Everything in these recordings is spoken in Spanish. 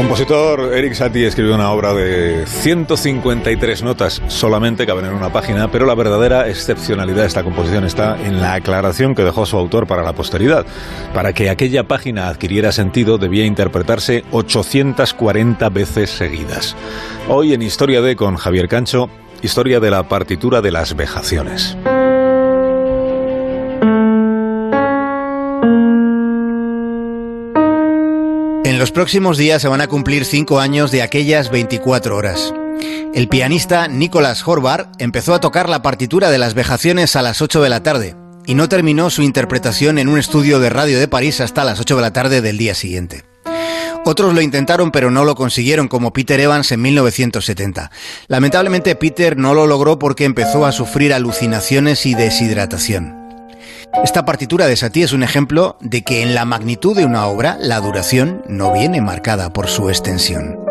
compositor Eric Satie escribió una obra de 153 notas, solamente caben en una página, pero la verdadera excepcionalidad de esta composición está en la aclaración que dejó su autor para la posteridad. Para que aquella página adquiriera sentido debía interpretarse 840 veces seguidas. Hoy en Historia de con Javier Cancho, historia de la partitura de las vejaciones. Los próximos días se van a cumplir cinco años de aquellas 24 horas. El pianista Nicolas Horvath empezó a tocar la partitura de las vejaciones a las 8 de la tarde y no terminó su interpretación en un estudio de radio de París hasta las 8 de la tarde del día siguiente. Otros lo intentaron pero no lo consiguieron, como Peter Evans en 1970. Lamentablemente Peter no lo logró porque empezó a sufrir alucinaciones y deshidratación. Esta partitura de Satie es un ejemplo de que en la magnitud de una obra la duración no viene marcada por su extensión.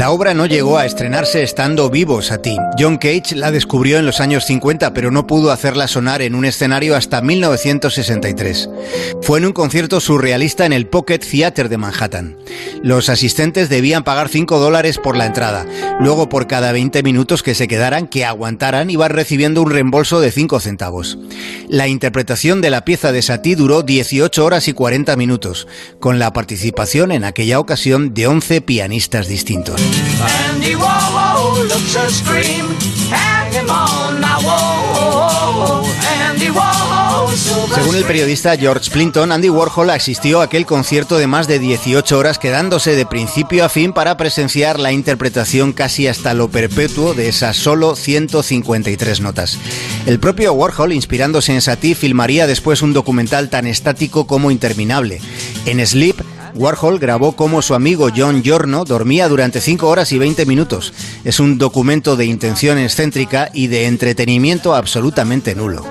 La obra no llegó a estrenarse estando vivo Satie. John Cage la descubrió en los años 50, pero no pudo hacerla sonar en un escenario hasta 1963. Fue en un concierto surrealista en el Pocket Theater de Manhattan. Los asistentes debían pagar 5 dólares por la entrada. Luego, por cada 20 minutos que se quedaran, que aguantaran, iban recibiendo un reembolso de 5 centavos. La interpretación de la pieza de Satie duró 18 horas y 40 minutos, con la participación en aquella ocasión de 11 pianistas distintos. Andy Warhol looks a scream, hang on my wall. Andy Warhol, Según el periodista George Clinton, Andy Warhol asistió a aquel concierto de más de 18 horas quedándose de principio a fin para presenciar la interpretación casi hasta lo perpetuo de esas solo 153 notas. El propio Warhol, inspirándose en Satie, filmaría después un documental tan estático como interminable. En Sleep, Warhol grabó cómo su amigo John Giorno dormía durante 5 horas y 20 minutos. Es un documento de intención excéntrica y de entretenimiento absolutamente nulo.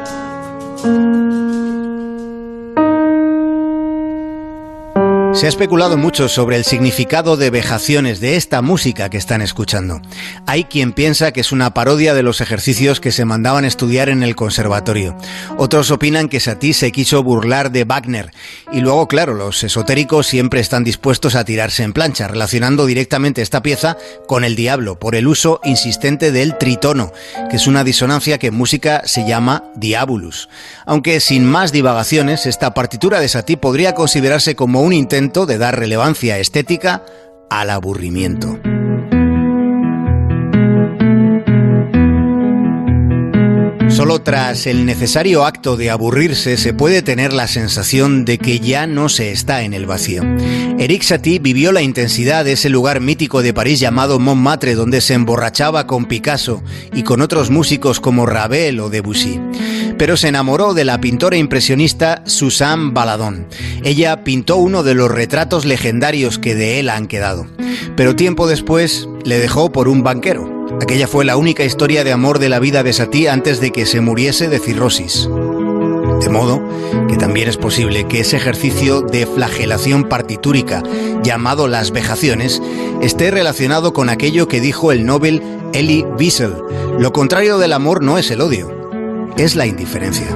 Se ha especulado mucho sobre el significado de vejaciones de esta música que están escuchando. Hay quien piensa que es una parodia de los ejercicios que se mandaban estudiar en el conservatorio. Otros opinan que Satie se quiso burlar de Wagner. Y luego, claro, los esotéricos siempre están dispuestos a tirarse en plancha, relacionando directamente esta pieza con el diablo, por el uso insistente del tritono, que es una disonancia que en música se llama diabolus. Aunque sin más divagaciones, esta partitura de Satie podría considerarse como un intento de dar relevancia estética al aburrimiento. Tras el necesario acto de aburrirse se puede tener la sensación de que ya no se está en el vacío. Eric Satie vivió la intensidad de ese lugar mítico de París llamado Montmartre donde se emborrachaba con Picasso y con otros músicos como Ravel o Debussy. Pero se enamoró de la pintora impresionista Suzanne Baladon. Ella pintó uno de los retratos legendarios que de él han quedado. Pero tiempo después le dejó por un banquero. Aquella fue la única historia de amor de la vida de Satie antes de que se muriese de cirrosis. De modo que también es posible que ese ejercicio de flagelación partitúrica llamado las vejaciones esté relacionado con aquello que dijo el Nobel Elie Wiesel. Lo contrario del amor no es el odio, es la indiferencia.